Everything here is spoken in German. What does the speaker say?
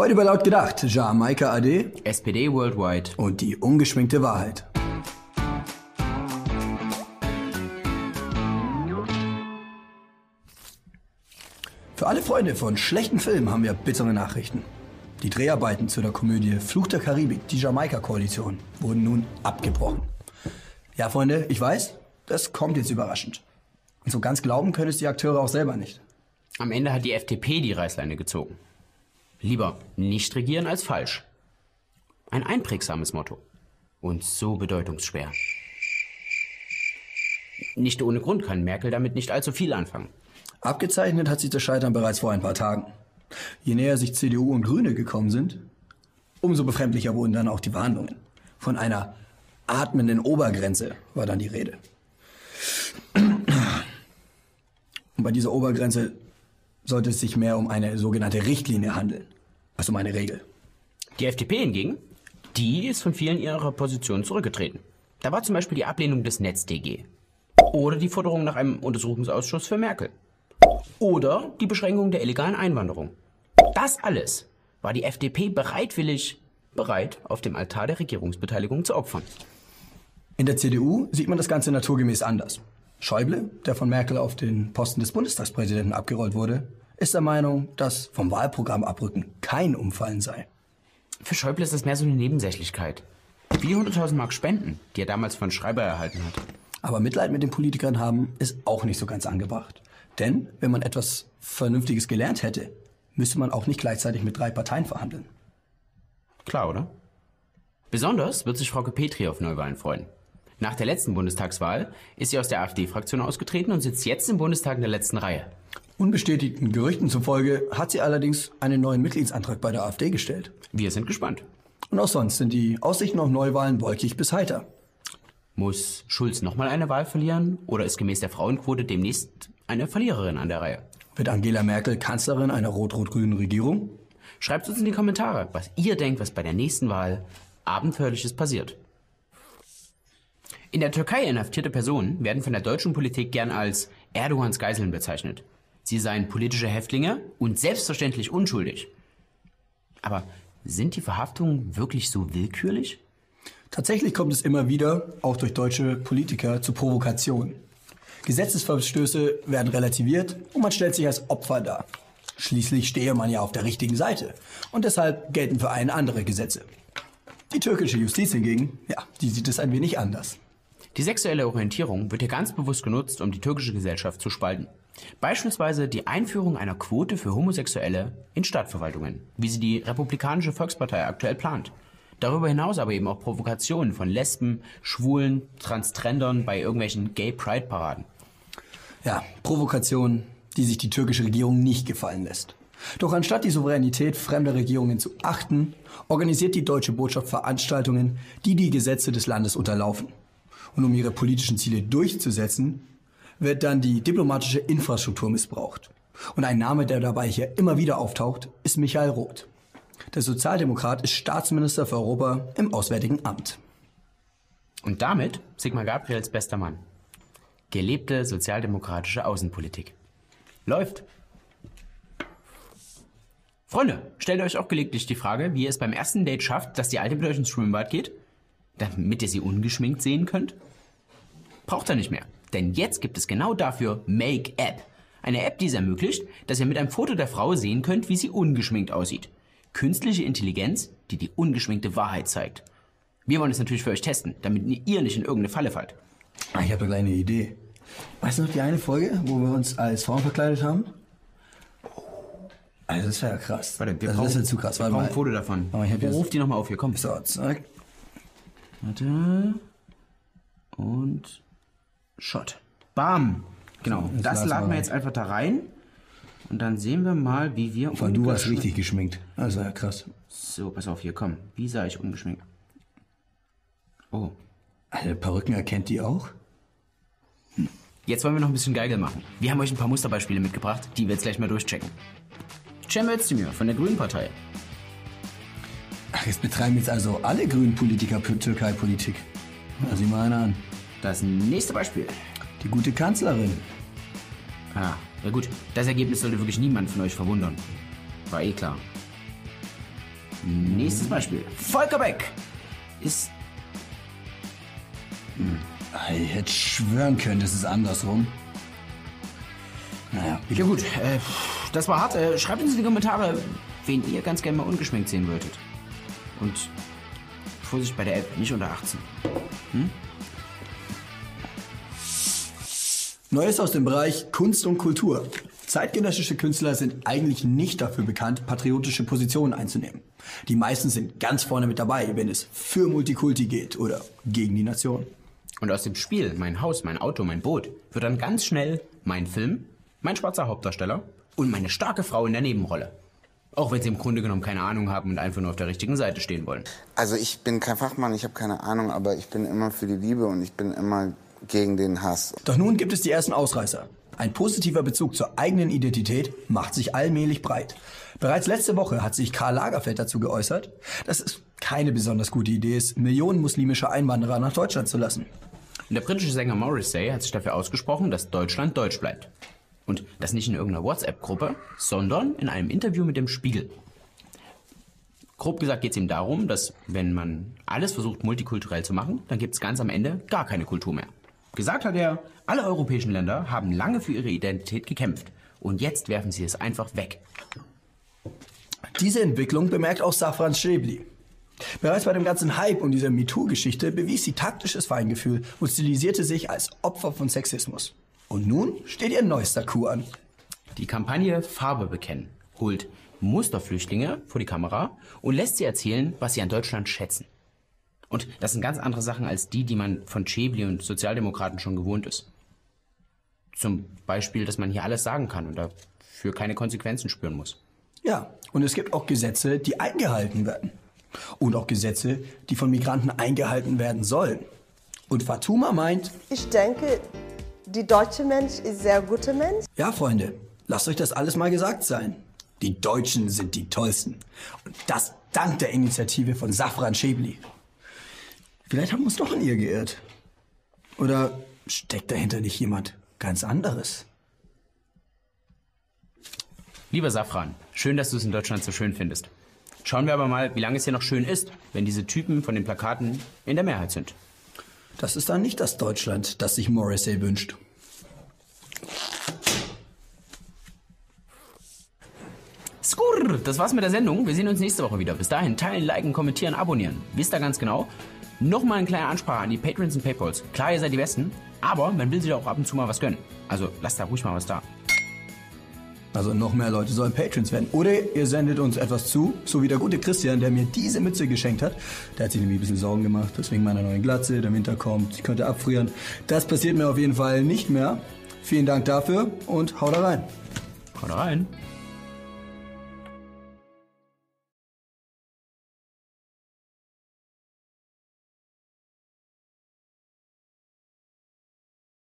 Heute bei Laut gedacht, Jamaika AD SPD Worldwide. und die ungeschminkte Wahrheit. Für alle Freunde von schlechten Filmen haben wir bittere Nachrichten. Die Dreharbeiten zu der Komödie Fluch der Karibik, die Jamaika-Koalition, wurden nun abgebrochen. Ja, Freunde, ich weiß, das kommt jetzt überraschend. Und so ganz glauben können es die Akteure auch selber nicht. Am Ende hat die FDP die Reißleine gezogen. Lieber nicht regieren als falsch. Ein einprägsames Motto. Und so bedeutungsschwer. Nicht ohne Grund kann Merkel damit nicht allzu viel anfangen. Abgezeichnet hat sich das Scheitern bereits vor ein paar Tagen. Je näher sich CDU und Grüne gekommen sind, umso befremdlicher wurden dann auch die Verhandlungen. Von einer atmenden Obergrenze war dann die Rede. Und bei dieser Obergrenze sollte es sich mehr um eine sogenannte Richtlinie handeln, als um eine Regel. Die FDP hingegen, die ist von vielen ihrer Positionen zurückgetreten. Da war zum Beispiel die Ablehnung des NetzDG. Oder die Forderung nach einem Untersuchungsausschuss für Merkel. Oder die Beschränkung der illegalen Einwanderung. Das alles war die FDP bereitwillig bereit, auf dem Altar der Regierungsbeteiligung zu opfern. In der CDU sieht man das Ganze naturgemäß anders. Schäuble, der von Merkel auf den Posten des Bundestagspräsidenten abgerollt wurde, ist der Meinung, dass vom Wahlprogramm abrücken kein Umfallen sei. Für Schäuble ist das mehr so eine Nebensächlichkeit. Wie die 100.000 Mark Spenden, die er damals von Schreiber erhalten hat. Aber Mitleid mit den Politikern haben ist auch nicht so ganz angebracht. Denn wenn man etwas Vernünftiges gelernt hätte, müsste man auch nicht gleichzeitig mit drei Parteien verhandeln. Klar, oder? Besonders wird sich Frau Petri auf Neuwahlen freuen. Nach der letzten Bundestagswahl ist sie aus der AfD-Fraktion ausgetreten und sitzt jetzt im Bundestag in der letzten Reihe. Unbestätigten Gerüchten zufolge hat sie allerdings einen neuen Mitgliedsantrag bei der AfD gestellt. Wir sind gespannt. Und auch sonst sind die Aussichten auf Neuwahlen wolkig bis heiter. Muss Schulz nochmal eine Wahl verlieren oder ist gemäß der Frauenquote demnächst eine Verliererin an der Reihe? Wird Angela Merkel Kanzlerin einer rot-rot-grünen Regierung? Schreibt uns in die Kommentare, was ihr denkt, was bei der nächsten Wahl Abenteuerliches passiert. In der Türkei inhaftierte Personen werden von der deutschen Politik gern als Erdogans Geiseln bezeichnet. Sie seien politische Häftlinge und selbstverständlich unschuldig. Aber sind die Verhaftungen wirklich so willkürlich? Tatsächlich kommt es immer wieder, auch durch deutsche Politiker, zu Provokationen. Gesetzesverstöße werden relativiert und man stellt sich als Opfer dar. Schließlich stehe man ja auf der richtigen Seite und deshalb gelten für einen andere Gesetze. Die türkische Justiz hingegen, ja, die sieht es ein wenig anders. Die sexuelle Orientierung wird hier ganz bewusst genutzt, um die türkische Gesellschaft zu spalten. Beispielsweise die Einführung einer Quote für Homosexuelle in Stadtverwaltungen, wie sie die Republikanische Volkspartei aktuell plant. Darüber hinaus aber eben auch Provokationen von Lesben, Schwulen, Transtrendern bei irgendwelchen Gay Pride Paraden. Ja, Provokationen, die sich die türkische Regierung nicht gefallen lässt. Doch anstatt die Souveränität fremder Regierungen zu achten, organisiert die deutsche Botschaft Veranstaltungen, die die Gesetze des Landes unterlaufen. Und um ihre politischen Ziele durchzusetzen, wird dann die diplomatische Infrastruktur missbraucht. Und ein Name, der dabei hier immer wieder auftaucht, ist Michael Roth. Der Sozialdemokrat ist Staatsminister für Europa im Auswärtigen Amt. Und damit Sigmar Gabriels bester Mann. Gelebte sozialdemokratische Außenpolitik. Läuft. Freunde, stellt euch auch gelegentlich die Frage, wie ihr es beim ersten Date schafft, dass die alte mit euch ins Schwimmbad geht, damit ihr sie ungeschminkt sehen könnt. Braucht ihr nicht mehr. Denn jetzt gibt es genau dafür Make App. Eine App, die es ermöglicht, dass ihr mit einem Foto der Frau sehen könnt, wie sie ungeschminkt aussieht. Künstliche Intelligenz, die die ungeschminkte Wahrheit zeigt. Wir wollen es natürlich für euch testen, damit ihr nicht in irgendeine Falle fallt. Ah, ich habe eine kleine Idee. Weißt du noch die eine Folge, wo wir uns als Frauen verkleidet haben? Also das wäre ja krass. Warte, wir also, brauchen, das ist ja zu krass. wir Warte brauchen mal. ein Foto davon. Oh, ich hab Ruf die nochmal auf, hier, komm. So, zack. Warte. Und Shot. Bam. Genau. jetzt das laden wir jetzt einfach da rein. Und dann sehen wir mal, wie wir Weil du warst richtig geschminkt. Also ja krass. So, pass auf, hier, komm. Wie sah ich ungeschminkt? Oh. Alle Perücken erkennt die auch? Jetzt wollen wir noch ein bisschen Geigel machen. Wir haben euch ein paar Musterbeispiele mitgebracht, die wir jetzt gleich mal durchchecken. Cem Özdemir von der Grünen Partei. Ach, jetzt betreiben jetzt also alle grünen Politiker Türkei-Politik. Na, sieh mal einer an. Das nächste Beispiel. Die gute Kanzlerin. Ah, ja gut. Das Ergebnis sollte wirklich niemand von euch verwundern. War eh klar. Nächstes Beispiel. Volker Beck ist Ich hätte schwören können, das ist andersrum. Naja, Ja gut, äh, das war hart. Äh, schreibt uns in die Kommentare, wen ihr ganz gerne mal ungeschminkt sehen würdet. Und Vorsicht bei der App, nicht unter 18. Neues aus dem Bereich Kunst und Kultur. Zeitgenössische Künstler sind eigentlich nicht dafür bekannt, patriotische Positionen einzunehmen. Die meisten sind ganz vorne mit dabei, wenn es für Multikulti geht oder gegen die Nation. Und aus dem Spiel, mein Haus, mein Auto, mein Boot, wird dann ganz schnell mein Film, mein schwarzer Hauptdarsteller und meine starke Frau in der Nebenrolle. Auch wenn sie im Grunde genommen keine Ahnung haben und einfach nur auf der richtigen Seite stehen wollen. Also ich bin kein Fachmann, ich habe keine Ahnung, aber ich bin immer für die Liebe und ich bin immer gegen den Hass. Doch nun gibt es die ersten Ausreißer. Ein positiver Bezug zur eigenen Identität macht sich allmählich breit. Bereits letzte Woche hat sich Karl Lagerfeld dazu geäußert, dass es keine besonders gute Idee ist, Millionen muslimischer Einwanderer nach Deutschland zu lassen. Und der britische Sänger Morrissey hat sich dafür ausgesprochen, dass Deutschland deutsch bleibt. Und das nicht in irgendeiner WhatsApp-Gruppe, sondern in einem Interview mit dem Spiegel. Grob gesagt geht es ihm darum, dass wenn man alles versucht multikulturell zu machen, dann gibt es ganz am Ende gar keine Kultur mehr. Gesagt hat er, alle europäischen Länder haben lange für ihre Identität gekämpft und jetzt werfen sie es einfach weg. Diese Entwicklung bemerkt auch Safran Schäbli. Bereits bei dem ganzen Hype und dieser MeToo-Geschichte bewies sie taktisches Feingefühl und stilisierte sich als Opfer von Sexismus. Und nun steht ihr neuester Coup an. Die Kampagne Farbe bekennen holt Musterflüchtlinge vor die Kamera und lässt sie erzählen, was sie an Deutschland schätzen. Und das sind ganz andere Sachen als die, die man von Schäbli und Sozialdemokraten schon gewohnt ist. Zum Beispiel, dass man hier alles sagen kann und dafür keine Konsequenzen spüren muss. Ja, und es gibt auch Gesetze, die eingehalten werden. Und auch Gesetze, die von Migranten eingehalten werden sollen. Und Fatuma meint, Ich denke, die deutsche Mensch ist sehr guter Mensch. ja Freunde, lasst euch das alles mal gesagt sein. Die Deutschen sind die Tollsten. Und das dank der Initiative von Safran Schäbli. Vielleicht haben wir uns doch an ihr geirrt. Oder steckt dahinter nicht jemand ganz anderes? Lieber Safran, schön, dass du es in Deutschland so schön findest. Schauen wir aber mal, wie lange es hier noch schön ist, wenn diese Typen von den Plakaten in der Mehrheit sind. Das ist dann nicht das Deutschland, das sich Morrissey wünscht. Skurr, das war's mit der Sendung. Wir sehen uns nächste Woche wieder. Bis dahin teilen, liken, kommentieren, abonnieren. Wisst ihr ganz genau? Nochmal eine kleine Ansprache an die Patrons und Paypals. Klar, ihr seid die Besten, aber man will sich auch ab und zu mal was gönnen. Also lasst da ruhig mal was da. Also noch mehr Leute sollen Patrons werden. Oder ihr sendet uns etwas zu, so wie der gute Christian, der mir diese Mütze geschenkt hat. Der hat sich nämlich ein bisschen Sorgen gemacht, dass wegen meiner neuen Glatze der Winter kommt, ich könnte abfrieren. Das passiert mir auf jeden Fall nicht mehr. Vielen Dank dafür und haut rein. Haut rein.